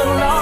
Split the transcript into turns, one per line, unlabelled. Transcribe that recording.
so long.